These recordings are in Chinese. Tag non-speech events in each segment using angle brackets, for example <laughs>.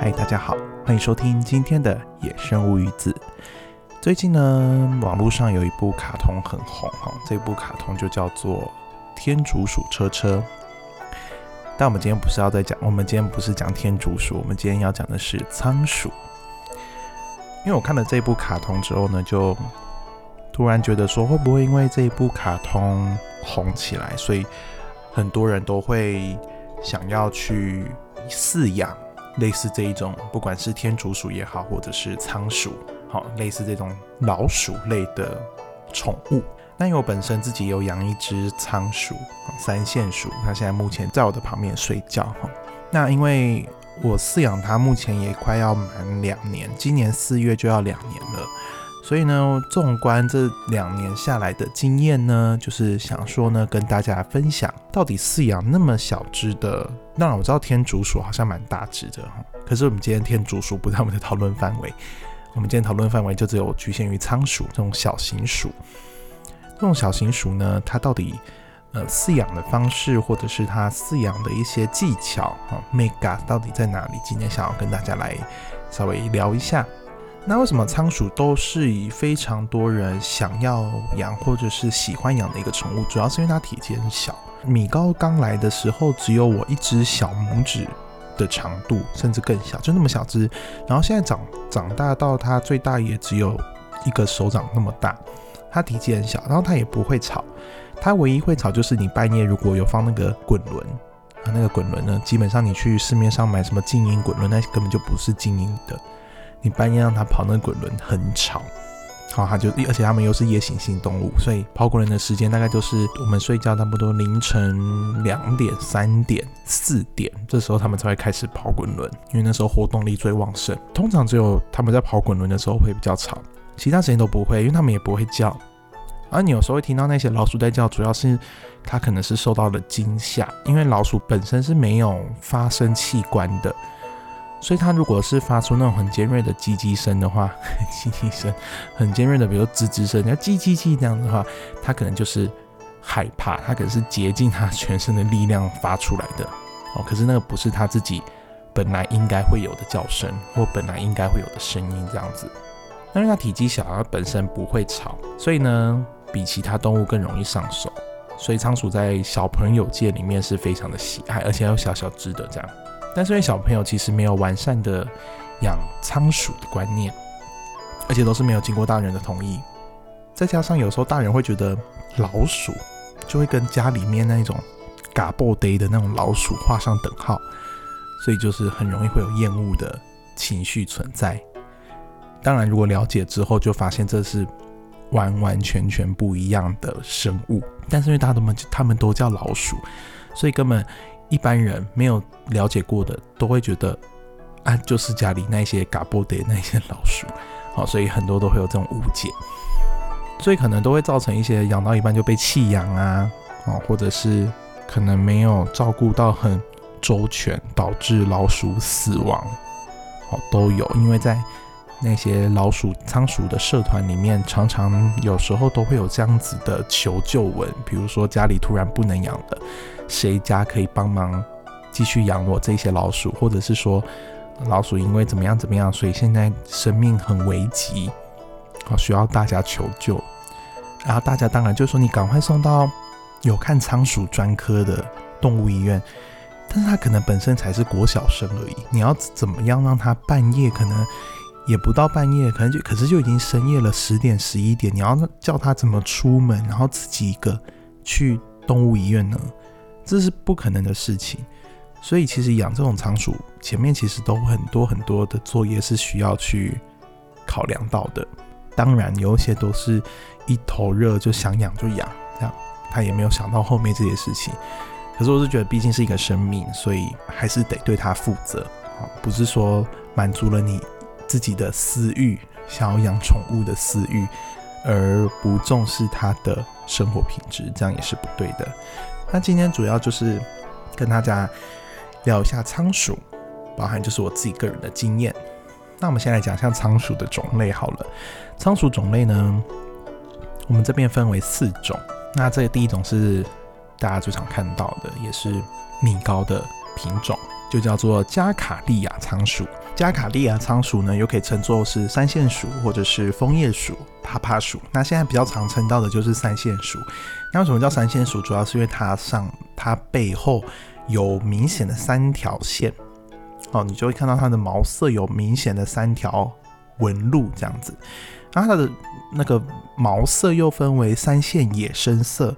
嗨，大家好，欢迎收听今天的《野生物语子》。最近呢，网络上有一部卡通很红哈，这部卡通就叫做《天竺鼠车车》。但我们今天不是要再讲，我们今天不是讲天竺鼠，我们今天要讲的是仓鼠。因为我看了这部卡通之后呢，就突然觉得说，会不会因为这一部卡通红起来，所以很多人都会想要去饲养类似这一种，不管是天竺鼠也好，或者是仓鼠，好类似这种老鼠类的宠物。那因为我本身自己有养一只仓鼠，三线鼠，它现在目前在我的旁边睡觉哈。那因为我饲养它，目前也快要满两年，今年四月就要两年了。所以呢，纵观这两年下来的经验呢，就是想说呢，跟大家分享，到底饲养那么小只的，当然我知道天竺鼠好像蛮大只的哈，可是我们今天天竺鼠不在我们的讨论范围，我们今天讨论范围就只有局限于仓鼠这种小型鼠。这种小型鼠呢，它到底呃饲养的方式，或者是它饲养的一些技巧啊，mega 到底在哪里？今天想要跟大家来稍微聊一下。那为什么仓鼠都是以非常多人想要养或者是喜欢养的一个宠物？主要是因为它体积很小。米高刚来的时候只有我一只小拇指的长度，甚至更小，就那么小只。然后现在长长大到它最大也只有一个手掌那么大。它体积很小，然后它也不会吵。它唯一会吵就是你半夜如果有放那个滚轮啊，那个滚轮呢，基本上你去市面上买什么静音滚轮，那根本就不是静音的。你半夜让它跑那滚轮很吵，好，它就而且它们又是夜行性动物，所以跑滚轮的时间大概就是我们睡觉差不多凌晨两点、三点、四点，这时候它们才会开始跑滚轮，因为那时候活动力最旺盛。通常只有它们在跑滚轮的时候会比较吵，其他时间都不会，因为它们也不会叫。而你有时候会听到那些老鼠在叫，主要是它可能是受到了惊吓，因为老鼠本身是没有发声器官的。所以它如果是发出那种很尖锐的叽叽声的话，<laughs> 叽叽声很尖锐的，比如吱吱声，你要叽叽叽这样子的话，它可能就是害怕，它可能是竭尽它全身的力量发出来的哦。可是那个不是它自己本来应该会有的叫声，或本来应该会有的声音这样子。因为它体积小，它本身不会吵，所以呢，比其他动物更容易上手。所以仓鼠在小朋友界里面是非常的喜爱，而且有小小只的这样。但是因为小朋友其实没有完善的养仓鼠的观念，而且都是没有经过大人的同意，再加上有时候大人会觉得老鼠就会跟家里面那种嘎布呆的那种老鼠画上等号，所以就是很容易会有厌恶的情绪存在。当然，如果了解之后，就发现这是完完全全不一样的生物。但是因为大家们他们都叫老鼠，所以根本。一般人没有了解过的，都会觉得啊，就是家里那些嘎波的那些老鼠，好，所以很多都会有这种误解，所以可能都会造成一些养到一半就被弃养啊，哦，或者是可能没有照顾到很周全，导致老鼠死亡，哦，都有，因为在那些老鼠仓鼠的社团里面，常常有时候都会有这样子的求救文，比如说家里突然不能养了。谁家可以帮忙继续养我这些老鼠，或者是说老鼠因为怎么样怎么样，所以现在生命很危急，好需要大家求救。然后大家当然就说你赶快送到有看仓鼠专科的动物医院，但是他可能本身才是国小生而已，你要怎么样让他半夜可能也不到半夜，可能就可是就已经深夜了十点十一点，你要叫他怎么出门，然后自己一个去动物医院呢？这是不可能的事情，所以其实养这种仓鼠，前面其实都很多很多的作业是需要去考量到的。当然，有一些都是一头热就想养就养，这样他也没有想到后面这些事情。可是我是觉得，毕竟是一个生命，所以还是得对它负责，不是说满足了你自己的私欲，想要养宠物的私欲，而不重视它的生活品质，这样也是不对的。那今天主要就是跟大家聊一下仓鼠，包含就是我自己个人的经验。那我们先来讲一下仓鼠的种类好了。仓鼠种类呢，我们这边分为四种。那这第一种是大家最常看到的，也是米高的品种，就叫做加卡利亚仓鼠。加卡利亚仓鼠呢，又可以称作是三线鼠或者是枫叶鼠、爬爬鼠。那现在比较常称到的就是三线鼠。那为什么叫三线鼠？主要是因为它上它背后有明显的三条线，哦，你就会看到它的毛色有明显的三条纹路这样子。然后它的那个毛色又分为三线野生色。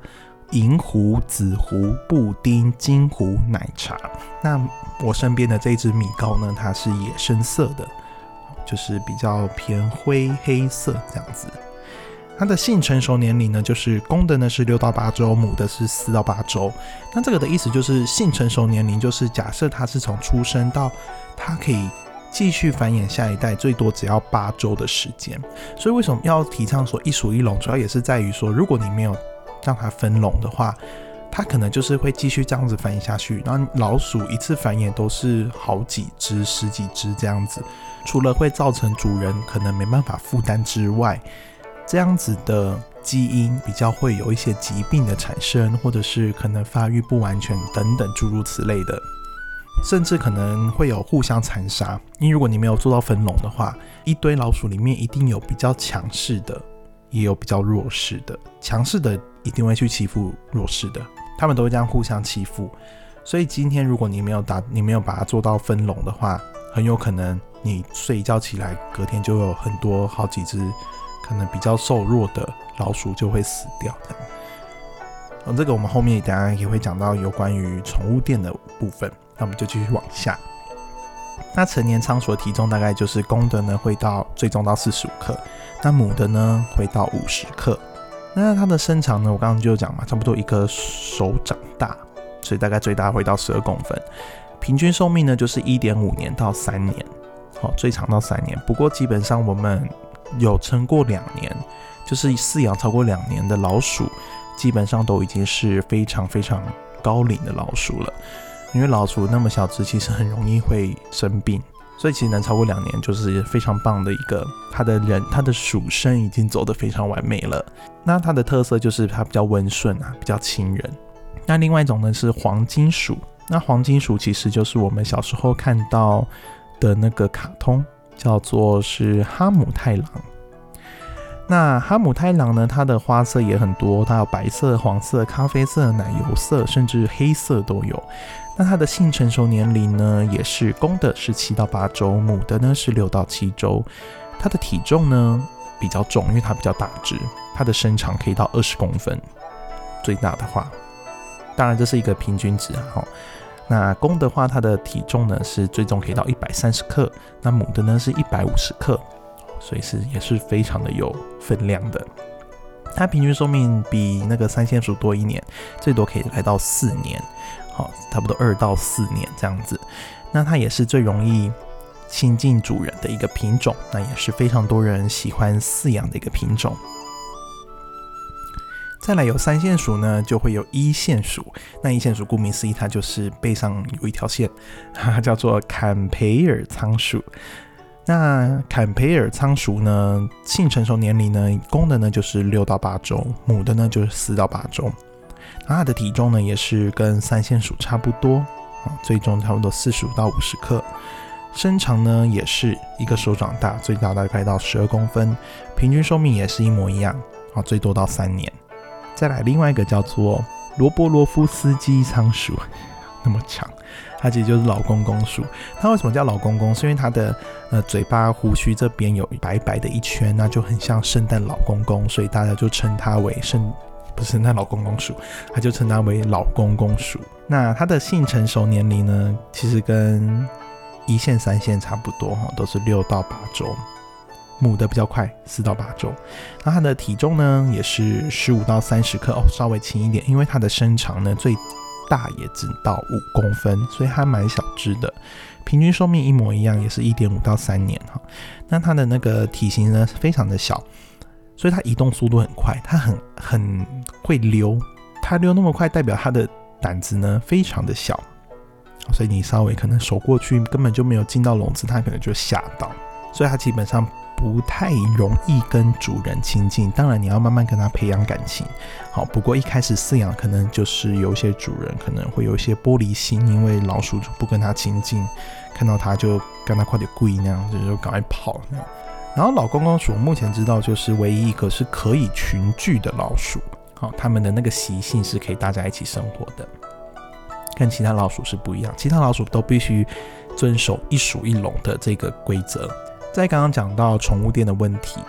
银狐、紫狐、布丁、金狐、奶茶。那我身边的这只米糕呢？它是野生色的，就是比较偏灰黑色这样子。它的性成熟年龄呢，就是公的呢是六到八周，母的是四到八周。那这个的意思就是性成熟年龄，就是假设它是从出生到它可以继续繁衍下一代，最多只要八周的时间。所以为什么要提倡说一鼠一笼？主要也是在于说，如果你没有让它分笼的话，它可能就是会继续这样子繁衍下去。然后老鼠一次繁衍都是好几只、十几只这样子，除了会造成主人可能没办法负担之外，这样子的基因比较会有一些疾病的产生，或者是可能发育不完全等等诸如此类的，甚至可能会有互相残杀。因为如果你没有做到分笼的话，一堆老鼠里面一定有比较强势的。也有比较弱势的，强势的一定会去欺负弱势的，他们都会这样互相欺负。所以今天如果你没有打，你没有把它做到分笼的话，很有可能你睡一觉起来，隔天就有很多好几只可能比较瘦弱的老鼠就会死掉。嗯，这个我们后面等下也会讲到有关于宠物店的部分，那我们就继续往下。那成年仓鼠的体重大概就是公的呢会到最重到四十五克，那母的呢会到五十克。那它的身长呢，我刚刚就讲嘛，差不多一个手掌大，所以大概最大会到十二公分。平均寿命呢就是一点五年到三年，好，最长到三年。不过基本上我们有撑过两年，就是饲养超过两年的老鼠，基本上都已经是非常非常高龄的老鼠了。因为老鼠那么小只，其实很容易会生病，所以其实能超过两年就是非常棒的一个。它的人，它的鼠身已经走得非常完美了。那它的特色就是它比较温顺啊，比较亲人。那另外一种呢是黄金鼠。那黄金鼠其实就是我们小时候看到的那个卡通，叫做是哈姆太郎。那哈姆太郎呢，它的花色也很多，它有白色、黄色、咖啡色、奶油色，甚至黑色都有。那它的性成熟年龄呢，也是公的是七到八周，母的呢是六到七周。它的体重呢比较重，因为它比较大只，它的身长可以到二十公分，最大的话，当然这是一个平均值啊。哈，那公的话，它的体重呢是最重可以到一百三十克，那母的呢是一百五十克，所以是也是非常的有分量的。它平均寿命比那个三线鼠多一年，最多可以来到四年。好，差不多二到四年这样子，那它也是最容易亲近主人的一个品种，那也是非常多人喜欢饲养的一个品种。再来有三线鼠呢，就会有一线鼠。那一线鼠顾名思义，它就是背上有一条线，哈叫做坎培尔仓鼠。那坎培尔仓鼠呢，性成熟年龄呢，公的呢就是六到八周，母的呢就是四到八周。它的体重呢，也是跟三线鼠差不多啊，最重差不多四十五到五十克，身长呢也是一个手掌大，最大大概到十二公分，平均寿命也是一模一样啊，最多到三年。再来另外一个叫做罗伯罗夫斯基仓鼠，<laughs> 那么长，它其实就是老公公鼠。它为什么叫老公公？是因为它的呃嘴巴胡须这边有白白的一圈，那就很像圣诞老公公，所以大家就称它为圣。不是那老公公鼠，他就称它为老公公鼠。那它的性成熟年龄呢，其实跟一线、三线差不多哈，都是六到八周。母的比较快，四到八周。那它的体重呢，也是十五到三十克哦，稍微轻一点，因为它的身长呢，最大也只到五公分，所以它蛮小只的。平均寿命一模一样，也是一点五到三年哈。那它的那个体型呢，非常的小。所以它移动速度很快，它很很会溜，它溜那么快，代表它的胆子呢非常的小，所以你稍微可能手过去根本就没有进到笼子，它可能就吓到，所以它基本上不太容易跟主人亲近。当然，你要慢慢跟它培养感情。好，不过一开始饲养可能就是有一些主人可能会有一些玻璃心，因为老鼠就不跟它亲近，看到它就跟它快点跪那样子，就赶快跑那样。然后老公公鼠目前知道就是唯一一个是可以群聚的老鼠。好，它们的那个习性是可以大家一起生活的，跟其他老鼠是不一样。其他老鼠都必须遵守一鼠一笼的这个规则。在刚刚讲到宠物店的问题，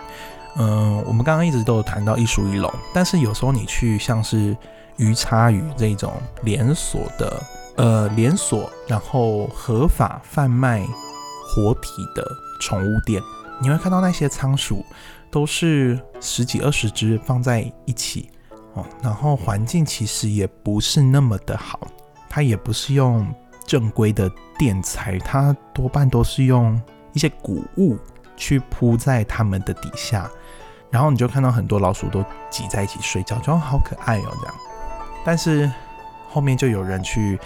嗯，我们刚刚一直都有谈到一鼠一笼，但是有时候你去像是鱼叉鱼这种连锁的，呃，连锁然后合法贩卖活体的宠物店，你会看到那些仓鼠都是十几二十只放在一起哦，然后环境其实也不是那么的好，它也不是用正规的垫材，它多半都是用。一些谷物去铺在它们的底下，然后你就看到很多老鼠都挤在一起睡觉，就好可爱哦这样。但是后面就有人去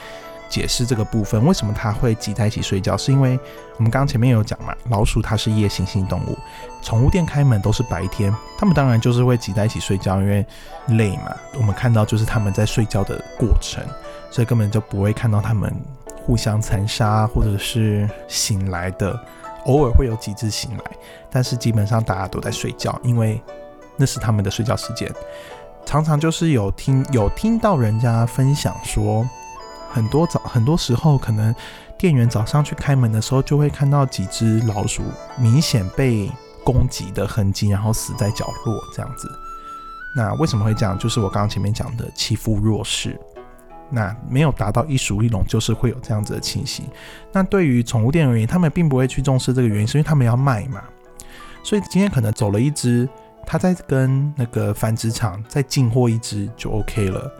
解释这个部分，为什么它会挤在一起睡觉？是因为我们刚刚前面有讲嘛，老鼠它是夜行性动物，宠物店开门都是白天，它们当然就是会挤在一起睡觉，因为累嘛。我们看到就是他们在睡觉的过程，所以根本就不会看到他们互相残杀或者是醒来的。偶尔会有几只醒来，但是基本上大家都在睡觉，因为那是他们的睡觉时间。常常就是有听有听到人家分享说，很多早很多时候可能店员早上去开门的时候，就会看到几只老鼠明显被攻击的痕迹，然后死在角落这样子。那为什么会这样？就是我刚刚前面讲的欺负弱势。那没有达到一鼠一笼，就是会有这样子的情形。那对于宠物店而言，他们并不会去重视这个原因，是因为他们要卖嘛。所以今天可能走了一只，他在跟那个繁殖场再进货一只就 OK 了。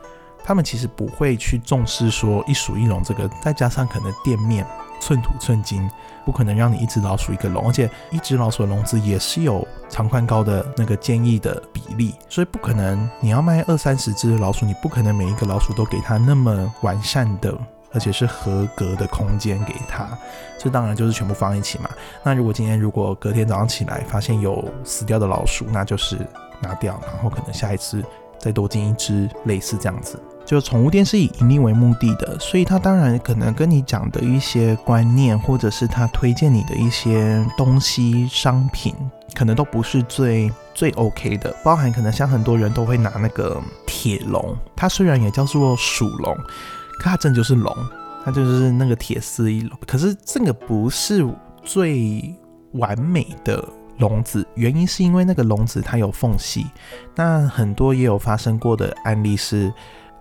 他们其实不会去重视说一鼠一笼这个，再加上可能店面。寸土寸金，不可能让你一只老鼠一个笼，而且一只老鼠的笼子也是有长宽高的那个建议的比例，所以不可能你要卖二三十只老鼠，你不可能每一个老鼠都给它那么完善的，而且是合格的空间给它，这当然就是全部放一起嘛。那如果今天如果隔天早上起来发现有死掉的老鼠，那就是拿掉，然后可能下一次再多进一只，类似这样子。就宠物店是以盈利为目的的，所以他当然可能跟你讲的一些观念，或者是他推荐你的一些东西、商品，可能都不是最最 OK 的。包含可能像很多人都会拿那个铁笼，它虽然也叫做鼠笼，可它真就是笼，它就是那个铁丝一笼。可是这个不是最完美的笼子，原因是因为那个笼子它有缝隙。那很多也有发生过的案例是。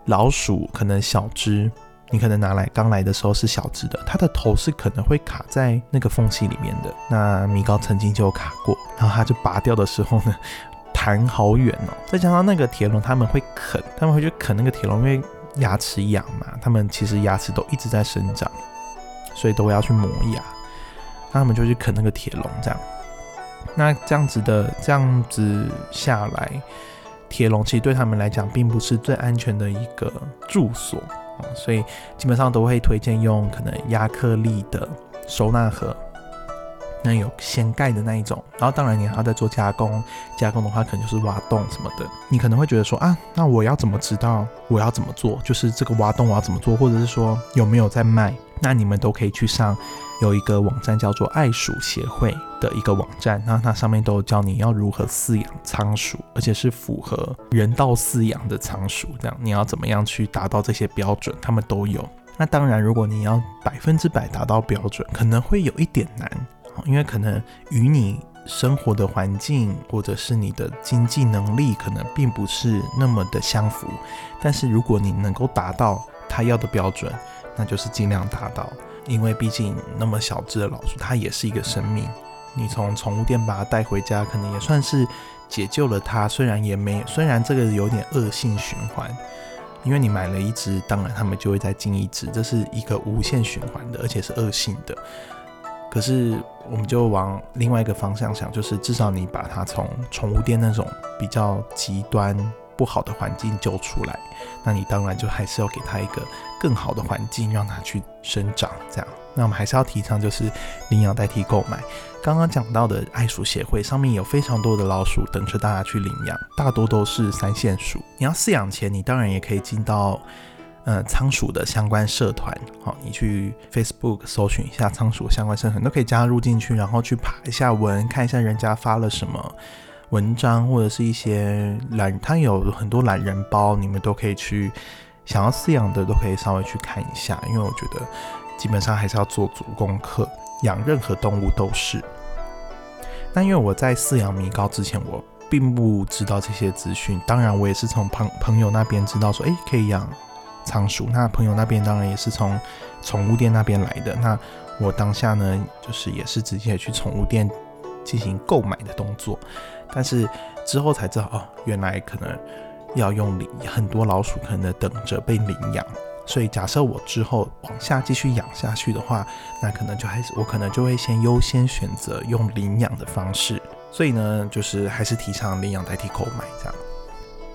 老鼠可能小只，你可能拿来刚来的时候是小只的，它的头是可能会卡在那个缝隙里面的。那米高曾经就卡过，然后它就拔掉的时候呢，<laughs> 弹好远哦。再加上那个铁笼，他们会啃，他们会去啃那个铁笼，因为牙齿痒嘛，他们其实牙齿都一直在生长，所以都要去磨牙。那他们就去啃那个铁笼，这样。那这样子的，这样子下来。铁笼其实对他们来讲并不是最安全的一个住所啊，所以基本上都会推荐用可能亚克力的收纳盒，那有掀盖的那一种。然后当然你还要再做加工，加工的话可能就是挖洞什么的。你可能会觉得说啊，那我要怎么知道我要怎么做？就是这个挖洞我要怎么做，或者是说有没有在卖？那你们都可以去上。有一个网站叫做爱鼠协会的一个网站，那它上面都教你要如何饲养仓鼠，而且是符合人道饲养的仓鼠。这样你要怎么样去达到这些标准，他们都有。那当然，如果你要百分之百达到标准，可能会有一点难，因为可能与你生活的环境或者是你的经济能力可能并不是那么的相符。但是如果你能够达到他要的标准，那就是尽量达到。因为毕竟那么小只的老鼠，它也是一个生命。你从宠物店把它带回家，可能也算是解救了它。虽然也没，虽然这个有点恶性循环，因为你买了一只，当然他们就会再进一只，这是一个无限循环的，而且是恶性的。可是我们就往另外一个方向想，就是至少你把它从宠物店那种比较极端不好的环境救出来，那你当然就还是要给它一个更好的环境，让它去生长。这样，那我们还是要提倡就是领养代替购买。刚刚讲到的爱鼠协会上面有非常多的老鼠等着大家去领养，大多都是三线鼠。你要饲养前，你当然也可以进到呃仓鼠的相关社团，好，你去 Facebook 搜寻一下仓鼠相关社团，都可以加入进去，然后去爬一下文，看一下人家发了什么文章，或者是一些懒，它有很多懒人包，你们都可以去想要饲养的都可以稍微去看一下，因为我觉得基本上还是要做足功课，养任何动物都是。但因为我在饲养米高之前，我并不知道这些资讯。当然，我也是从朋朋友那边知道说，哎，可以养仓鼠。那朋友那边当然也是从宠物店那边来的。那我当下呢，就是也是直接去宠物店进行购买的动作。但是之后才知道，哦，原来可能要用领很多老鼠，可能等着被领养。所以假设我之后往下继续养下去的话，那可能就还是我可能就会先优先选择用领养的方式。所以呢，就是还是提倡领养代替购买这样。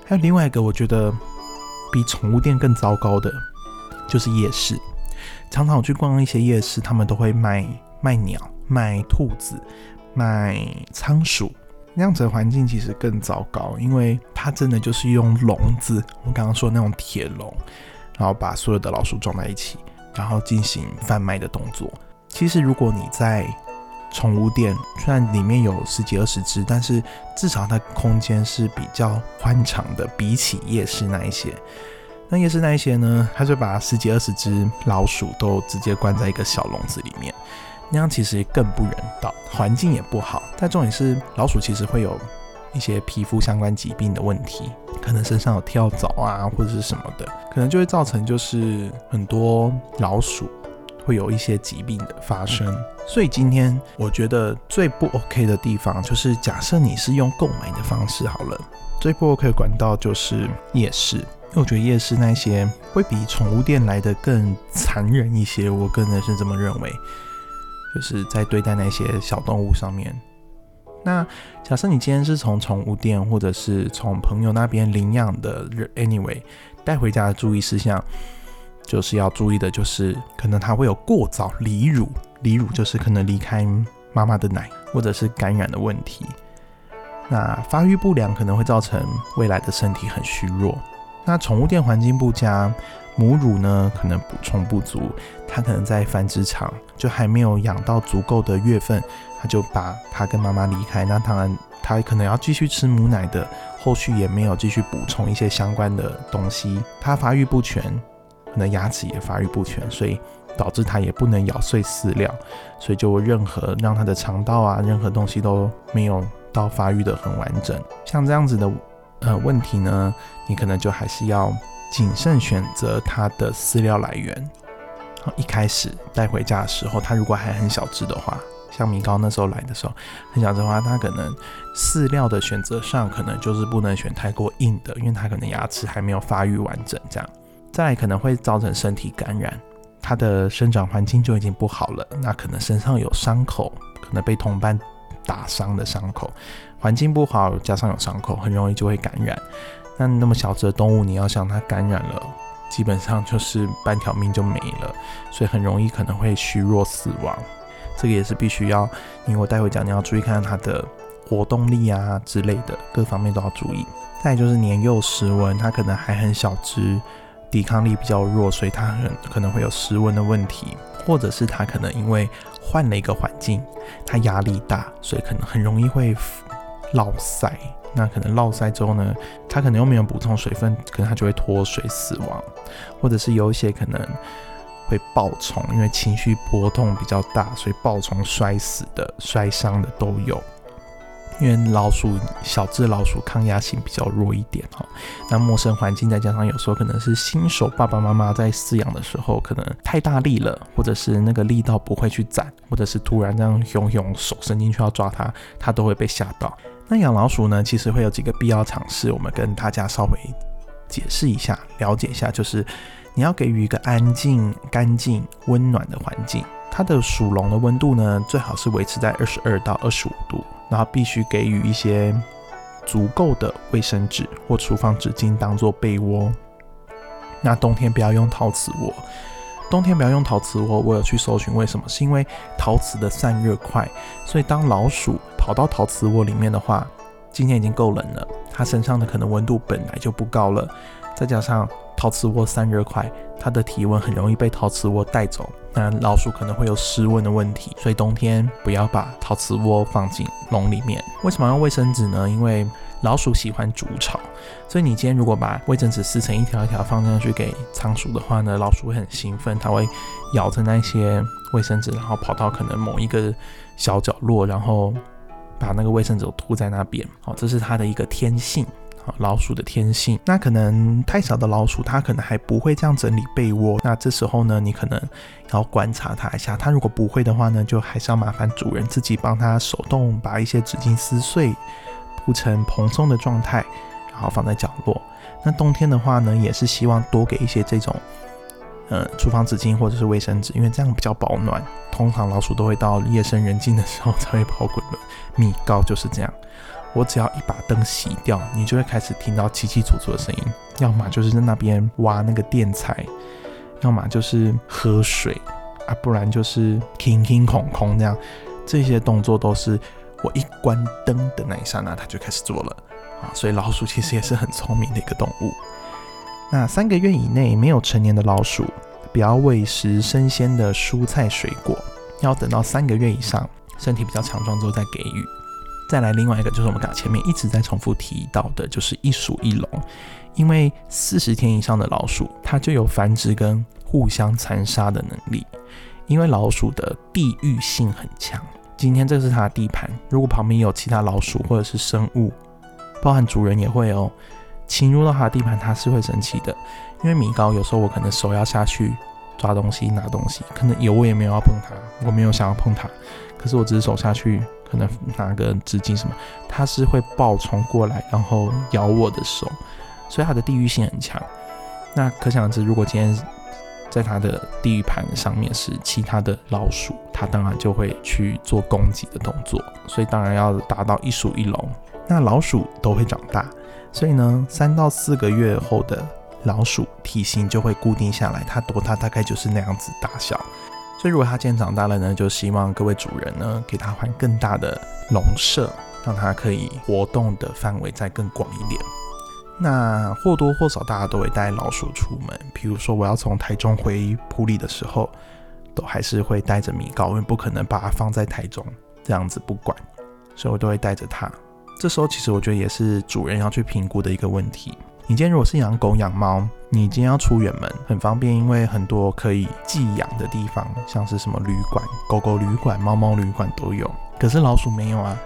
还有另外一个我觉得比宠物店更糟糕的，就是夜市。常常我去逛一些夜市，他们都会卖卖鸟、卖兔子、卖仓鼠，那样子的环境其实更糟糕，因为它真的就是用笼子，我刚刚说那种铁笼。然后把所有的老鼠装在一起，然后进行贩卖的动作。其实，如果你在宠物店，虽然里面有十几二十只，但是至少它空间是比较宽敞的，比起夜市那一些。那夜市那一些呢，它就把十几二十只老鼠都直接关在一个小笼子里面，那样其实更不人道，环境也不好。但重点是，老鼠其实会有。一些皮肤相关疾病的问题，可能身上有跳蚤啊，或者是什么的，可能就会造成就是很多老鼠会有一些疾病的发生。所以今天我觉得最不 OK 的地方，就是假设你是用购买的方式好了，最不 OK 的管道就是夜市，因为我觉得夜市那些会比宠物店来的更残忍一些，我个人是这么认为，就是在对待那些小动物上面。那假设你今天是从宠物店或者是从朋友那边领养的，anyway，带回家的注意事项就是要注意的，就是可能它会有过早离乳，离乳就是可能离开妈妈的奶，或者是感染的问题。那发育不良可能会造成未来的身体很虚弱。那宠物店环境不佳，母乳呢可能补充不足，它可能在繁殖场就还没有养到足够的月份。他就把他跟妈妈离开，那当然他可能要继续吃母奶的，后续也没有继续补充一些相关的东西，他发育不全，可能牙齿也发育不全，所以导致他也不能咬碎饲料，所以就任何让他的肠道啊，任何东西都没有到发育的很完整。像这样子的呃问题呢，你可能就还是要谨慎选择它的饲料来源。一开始带回家的时候，它如果还很小只的话。像米高那时候来的时候，很小只的话，它可能饲料的选择上，可能就是不能选太过硬的，因为它可能牙齿还没有发育完整，这样，再来可能会造成身体感染，它的生长环境就已经不好了，那可能身上有伤口，可能被同伴打伤的伤口，环境不好加上有伤口，很容易就会感染。那那么小只的动物，你要想它感染了，基本上就是半条命就没了，所以很容易可能会虚弱死亡。这个也是必须要，因为我待会讲，你要注意看它的活动力啊之类的，各方面都要注意。再就是年幼时温，它可能还很小只，抵抗力比较弱，所以它很可能会有时温的问题，或者是它可能因为换了一个环境，它压力大，所以可能很容易会落塞。那可能落塞之后呢，它可能又没有补充水分，可能它就会脱水死亡，或者是有一些可能。会爆虫，因为情绪波动比较大，所以爆虫摔死的、摔伤的都有。因为老鼠小只老鼠抗压性比较弱一点哈，那陌生环境再加上有时候可能是新手爸爸妈妈在饲养的时候，可能太大力了，或者是那个力道不会去攒，或者是突然这样熊熊手伸进去要抓它，它都会被吓到。那养老鼠呢，其实会有几个必要尝试，我们跟大家稍微解释一下，了解一下，就是。你要给予一个安静、干净、温暖的环境。它的鼠笼的温度呢，最好是维持在二十二到二十五度，然后必须给予一些足够的卫生纸或厨房纸巾当做被窝。那冬天不要用陶瓷窝，冬天不要用陶瓷窝。我有去搜寻为什么，是因为陶瓷的散热快，所以当老鼠跑到陶瓷窝里面的话，今天已经够冷了，它身上的可能温度本来就不高了，再加上陶瓷窝散热快，它的体温很容易被陶瓷窝带走，那老鼠可能会有失温的问题，所以冬天不要把陶瓷窝放进笼里面。为什么用卫生纸呢？因为老鼠喜欢筑巢，所以你今天如果把卫生纸撕成一条一条放上去给仓鼠的话呢，老鼠会很兴奋，它会咬着那些卫生纸，然后跑到可能某一个小角落，然后把那个卫生纸吐在那边。好，这是它的一个天性，好，老鼠的天性。那可能太小的老鼠，它可能还不会这样整理被窝。那这时候呢，你可能要观察它一下。它如果不会的话呢，就还是要麻烦主人自己帮它手动把一些纸巾撕碎。铺成蓬松的状态，然后放在角落。那冬天的话呢，也是希望多给一些这种，呃，厨房纸巾或者是卫生纸，因为这样比较保暖。通常老鼠都会到夜深人静的时候 <laughs> 才会跑滚轮。米糕就是这样，我只要一把灯熄掉，你就会开始听到叽叽楚楚的声音，要么就是在那边挖那个垫材，要么就是喝水啊，不然就是听听孔孔这样，这些动作都是。我一关灯的那一刹那，它就开始做了啊！所以老鼠其实也是很聪明的一个动物。那三个月以内没有成年的老鼠，不要喂食生鲜的蔬菜水果，要等到三个月以上，身体比较强壮之后再给予。再来另外一个就是我们刚前面一直在重复提到的，就是一鼠一笼，因为四十天以上的老鼠，它就有繁殖跟互相残杀的能力，因为老鼠的地域性很强。今天这是它的地盘，如果旁边有其他老鼠或者是生物，包含主人也会哦，侵入到它的地盘，它是会生气的。因为米高有时候我可能手要下去抓东西、拿东西，可能有我也没有要碰它，我没有想要碰它，可是我只是手下去，可能拿个纸巾什么，它是会暴冲过来，然后咬我的手，所以它的地域性很强。那可想而知，如果今天在它的地域盘上面是其他的老鼠，它当然就会去做攻击的动作，所以当然要达到一鼠一笼。那老鼠都会长大，所以呢，三到四个月后的老鼠体型就会固定下来，它多大大概就是那样子大小。所以如果它今天长大了呢，就希望各位主人呢给它换更大的笼舍，让它可以活动的范围再更广一点。那或多或少，大家都会带老鼠出门。比如说，我要从台中回埔里的时候，都还是会带着米糕，因为不可能把它放在台中这样子不管，所以我都会带着它。这时候，其实我觉得也是主人要去评估的一个问题。你今天如果是养狗养猫，你今天要出远门，很方便，因为很多可以寄养的地方，像是什么旅馆、狗狗旅馆、猫猫旅馆都有。可是老鼠没有啊。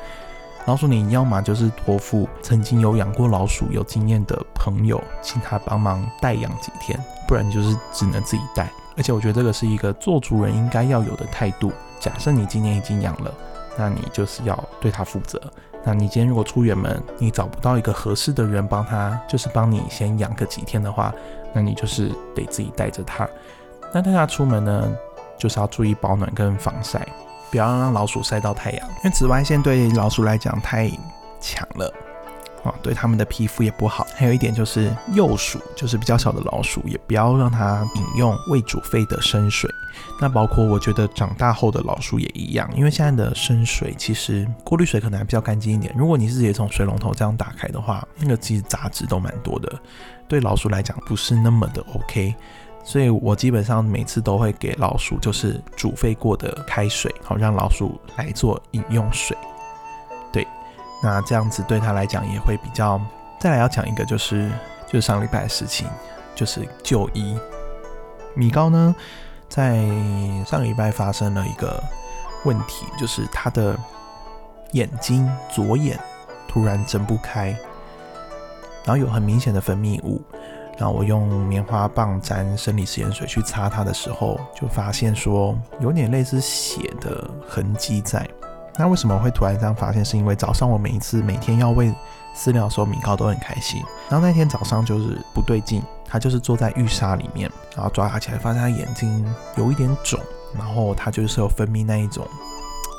老鼠，你要么就是托付曾经有养过老鼠有经验的朋友，请他帮忙代养几天，不然就是只能自己带。而且我觉得这个是一个做主人应该要有的态度。假设你今年已经养了，那你就是要对它负责。那你今天如果出远门，你找不到一个合适的人帮他，就是帮你先养个几天的话，那你就是得自己带着它。那带它出门呢，就是要注意保暖跟防晒。不要让老鼠晒到太阳，因为紫外线对老鼠来讲太强了，啊，对它们的皮肤也不好。还有一点就是幼鼠，就是比较小的老鼠，也不要让它饮用未煮沸的生水。那包括我觉得长大后的老鼠也一样，因为现在的生水其实过滤水可能还比较干净一点。如果你是直接从水龙头这样打开的话，那个其实杂质都蛮多的，对老鼠来讲不是那么的 OK。所以我基本上每次都会给老鼠就是煮沸过的开水，好让老鼠来做饮用水。对，那这样子对它来讲也会比较。再来要讲一个就是就是上礼拜的事情，就是就医。米高呢，在上礼拜发生了一个问题，就是他的眼睛左眼突然睁不开，然后有很明显的分泌物。然后我用棉花棒沾生理食盐水去擦它的时候，就发现说有点类似血的痕迹在。那为什么会突然这样发现？是因为早上我每一次每天要喂饲料的时候，米高都很开心。然后那天早上就是不对劲，他就是坐在浴沙里面，然后抓他起来，发现他眼睛有一点肿，然后他就是有分泌那一种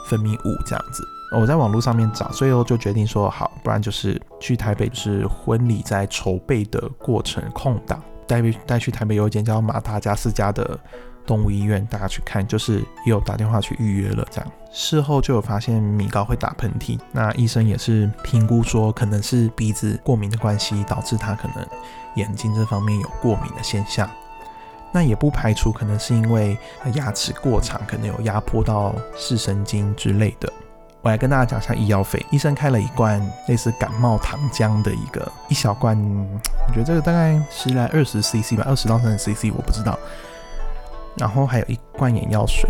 分泌物这样子。我在网络上面找，最后就决定说好，不然就是去台北，就是婚礼在筹备的过程空档，带带去台北有一间叫马达加斯加的动物医院，大家去看，就是也有打电话去预约了这样。事后就有发现米高会打喷嚏，那医生也是评估说可能是鼻子过敏的关系，导致他可能眼睛这方面有过敏的现象。那也不排除可能是因为牙齿过长，可能有压迫到视神经之类的。我来跟大家讲一下医药费。医生开了一罐类似感冒糖浆的一个一小罐，我觉得这个大概十来二十 CC 吧，二十到三十 CC 我不知道。然后还有一罐眼药水，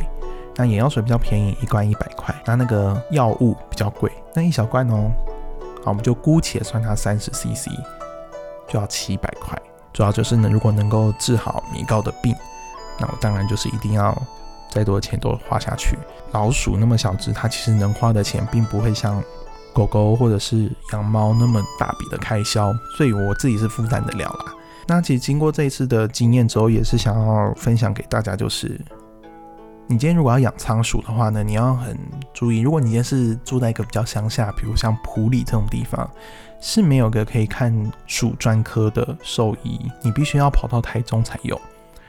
那眼药水比较便宜，一罐一百块。那那个药物比较贵，那一小罐哦，好，我们就姑且算它三十 CC，就要七百块。主要就是呢，如果能够治好米高的病，那我当然就是一定要。再多的钱都花下去，老鼠那么小只，它其实能花的钱并不会像狗狗或者是养猫那么大笔的开销，所以我自己是负担得了啦。那其实经过这一次的经验之后，也是想要分享给大家，就是你今天如果要养仓鼠的话呢，你要很注意，如果你今天是住在一个比较乡下，比如像普里这种地方，是没有个可以看鼠专科的兽医，你必须要跑到台中才有。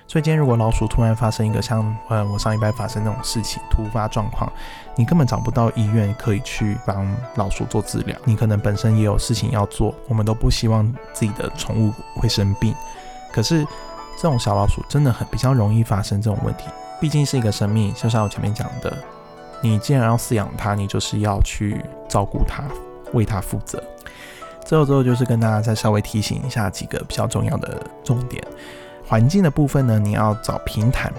所以今天如果老鼠突然发生一个像呃我上一拜发生那种事情突发状况，你根本找不到医院可以去帮老鼠做治疗，你可能本身也有事情要做，我们都不希望自己的宠物会生病。可是这种小老鼠真的很比较容易发生这种问题，毕竟是一个生命，就像我前面讲的，你既然要饲养它，你就是要去照顾它，为它负责。最后最后就是跟大家再稍微提醒一下几个比较重要的重点。环境的部分呢，你要找平坦、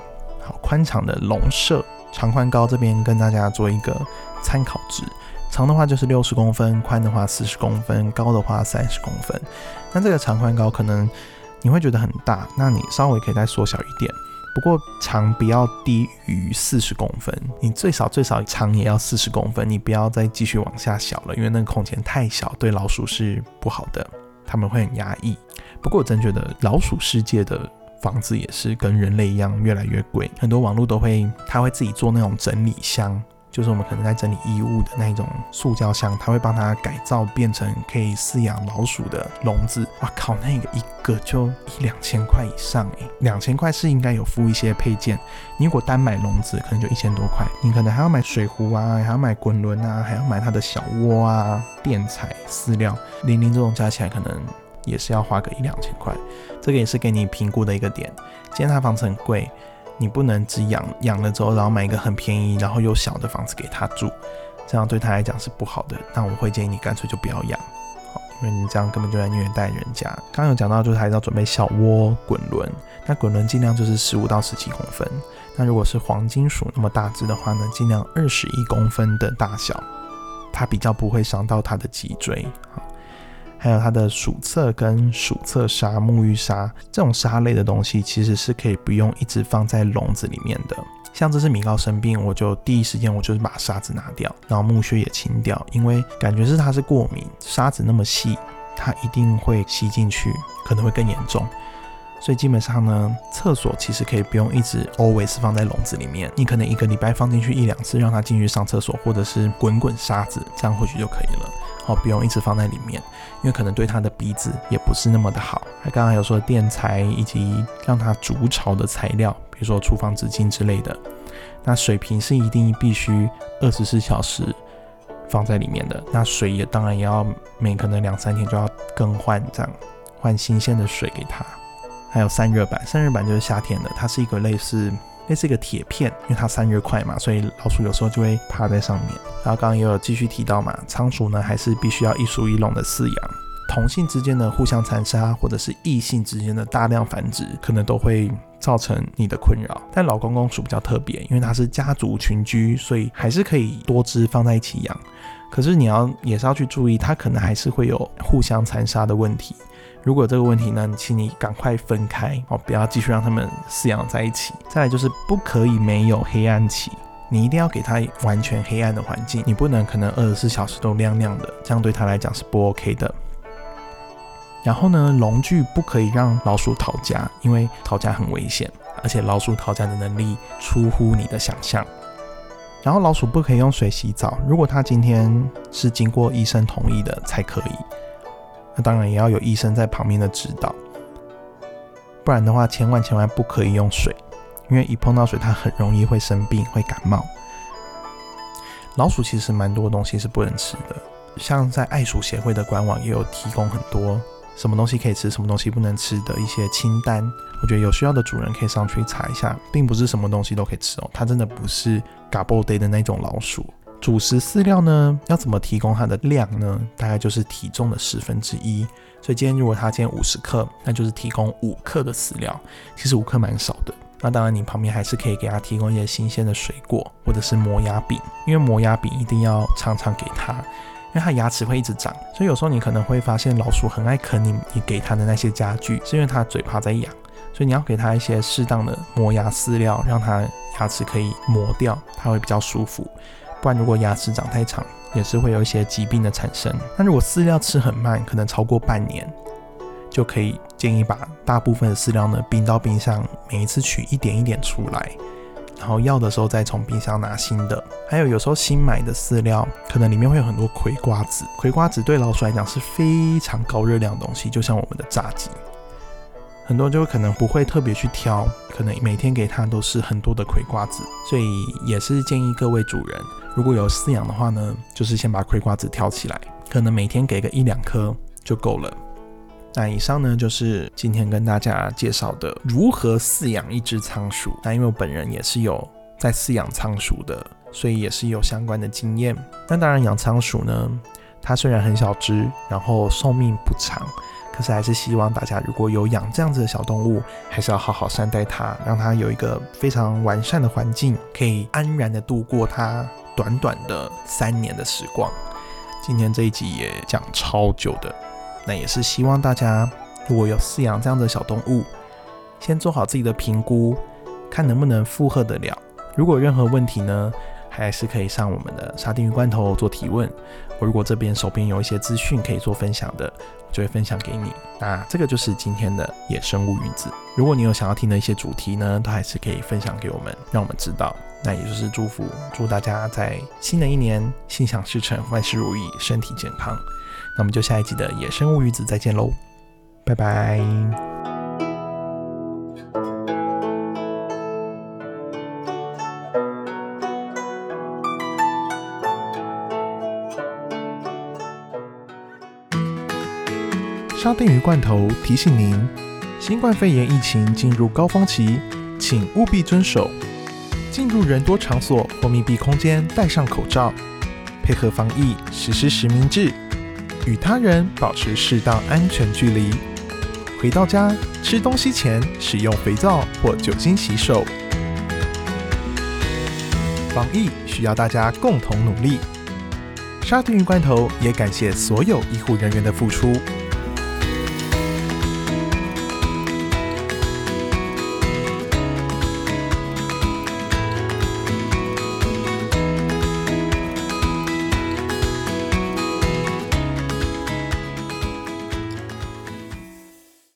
好宽敞的笼舍，长宽高这边跟大家做一个参考值。长的话就是六十公分，宽的话四十公分，高的话三十公分。那这个长宽高可能你会觉得很大，那你稍微可以再缩小一点。不过长不要低于四十公分，你最少最少长也要四十公分，你不要再继续往下小了，因为那个空间太小，对老鼠是不好的，他们会很压抑。不过我真觉得老鼠世界的。房子也是跟人类一样越来越贵，很多网络都会，他会自己做那种整理箱，就是我们可能在整理衣物的那一种塑胶箱，他会帮它改造变成可以饲养老鼠的笼子。哇靠，那个一个就一两千块以上诶，两千块是应该有附一些配件，你如果单买笼子可能就一千多块，你可能还要买水壶啊，还要买滚轮啊，还要买它的小窝啊、垫材、饲料，零零这种加起来可能。也是要花个一两千块，这个也是给你评估的一个点。今天他房子很贵，你不能只养养了之后，然后买一个很便宜，然后又小的房子给他住，这样对他来讲是不好的。那我会建议你干脆就不要养，好，因为你这样根本就在虐待人家。刚有讲到，就是还是要准备小窝滚轮，那滚轮尽量就是十五到十七公分。那如果是黄金鼠那么大只的话呢，尽量二十一公分的大小，它比较不会伤到它的脊椎。还有它的鼠厕跟鼠厕沙、沐浴沙这种沙类的东西，其实是可以不用一直放在笼子里面的。像这次米高生病，我就第一时间我就是把沙子拿掉，然后木屑也清掉，因为感觉是它是过敏，沙子那么细，它一定会吸进去，可能会更严重。所以基本上呢，厕所其实可以不用一直 always 放在笼子里面，你可能一个礼拜放进去一两次，让它进去上厕所，或者是滚滚沙子，这样或许就可以了。哦，不用一直放在里面，因为可能对它的鼻子也不是那么的好。还刚刚有说垫材以及让它筑巢的材料，比如说厨房纸巾之类的。那水瓶是一定必须二十四小时放在里面的。那水也当然也要每可能两三天就要更换，这样换新鲜的水给它。还有散热板，散热板就是夏天的，它是一个类似。那是一个铁片，因为它散热快嘛，所以老鼠有时候就会趴在上面。然后刚刚也有继续提到嘛，仓鼠呢还是必须要一鼠一笼的饲养，同性之间的互相残杀，或者是异性之间的大量繁殖，可能都会造成你的困扰。但老公公鼠比较特别，因为它是家族群居，所以还是可以多只放在一起养。可是你要也是要去注意，它可能还是会有互相残杀的问题。如果这个问题呢，请你赶快分开哦，不要继续让他们饲养在一起。再来就是不可以没有黑暗期，你一定要给它完全黑暗的环境，你不能可能二十四小时都亮亮的，这样对它来讲是不 OK 的。然后呢，笼具不可以让老鼠逃家，因为逃家很危险，而且老鼠逃家的能力出乎你的想象。然后老鼠不可以用水洗澡，如果它今天是经过医生同意的才可以。那当然也要有医生在旁边的指导，不然的话千万千万不可以用水，因为一碰到水它很容易会生病会感冒。老鼠其实蛮多东西是不能吃的，像在爱鼠协会的官网也有提供很多什么东西可以吃，什么东西不能吃的一些清单。我觉得有需要的主人可以上去查一下，并不是什么东西都可以吃哦，它真的不是 gobble day 的那种老鼠。主食饲料呢，要怎么提供它的量呢？大概就是体重的十分之一。所以今天如果它今天五十克，那就是提供五克的饲料，其实五克蛮少的。那当然，你旁边还是可以给它提供一些新鲜的水果，或者是磨牙饼，因为磨牙饼一定要常常给它，因为它牙齿会一直长，所以有时候你可能会发现老鼠很爱啃你你给它的那些家具，是因为它嘴巴在痒，所以你要给它一些适当的磨牙饲料，让它牙齿可以磨掉，它会比较舒服。不然如果牙齿长太长，也是会有一些疾病的产生。那如果饲料吃很慢，可能超过半年。就可以建议把大部分的饲料呢冰到冰箱，每一次取一点一点出来，然后要的时候再从冰箱拿新的。还有有时候新买的饲料可能里面会有很多葵瓜子，葵瓜子对老鼠来讲是非常高热量的东西，就像我们的炸鸡。很多人就可能不会特别去挑，可能每天给它都是很多的葵瓜子，所以也是建议各位主人如果有饲养的话呢，就是先把葵瓜子挑起来，可能每天给个一两颗就够了。那以上呢，就是今天跟大家介绍的如何饲养一只仓鼠。那因为我本人也是有在饲养仓鼠的，所以也是有相关的经验。那当然养仓鼠呢，它虽然很小只，然后寿命不长，可是还是希望大家如果有养这样子的小动物，还是要好好善待它，让它有一个非常完善的环境，可以安然的度过它短短的三年的时光。今天这一集也讲超久的。那也是希望大家如果有饲养这样的小动物，先做好自己的评估，看能不能负荷得了。如果任何问题呢，还是可以上我们的沙丁鱼罐头做提问。我如果这边手边有一些资讯可以做分享的，就会分享给你。那这个就是今天的野生物鱼子。如果你有想要听的一些主题呢，都还是可以分享给我们，让我们知道。那也就是祝福，祝大家在新的一年心想事成，万事如意，身体健康。那我们就下一集的野生物鱼子再见喽，拜拜。沙丁鱼罐头提醒您：新冠肺炎疫情进入高峰期，请务必遵守进入人多场所或密闭空间戴上口罩，配合防疫实施实名制。与他人保持适当安全距离。回到家吃东西前，使用肥皂或酒精洗手。防疫需要大家共同努力。沙丁鱼罐头也感谢所有医护人员的付出。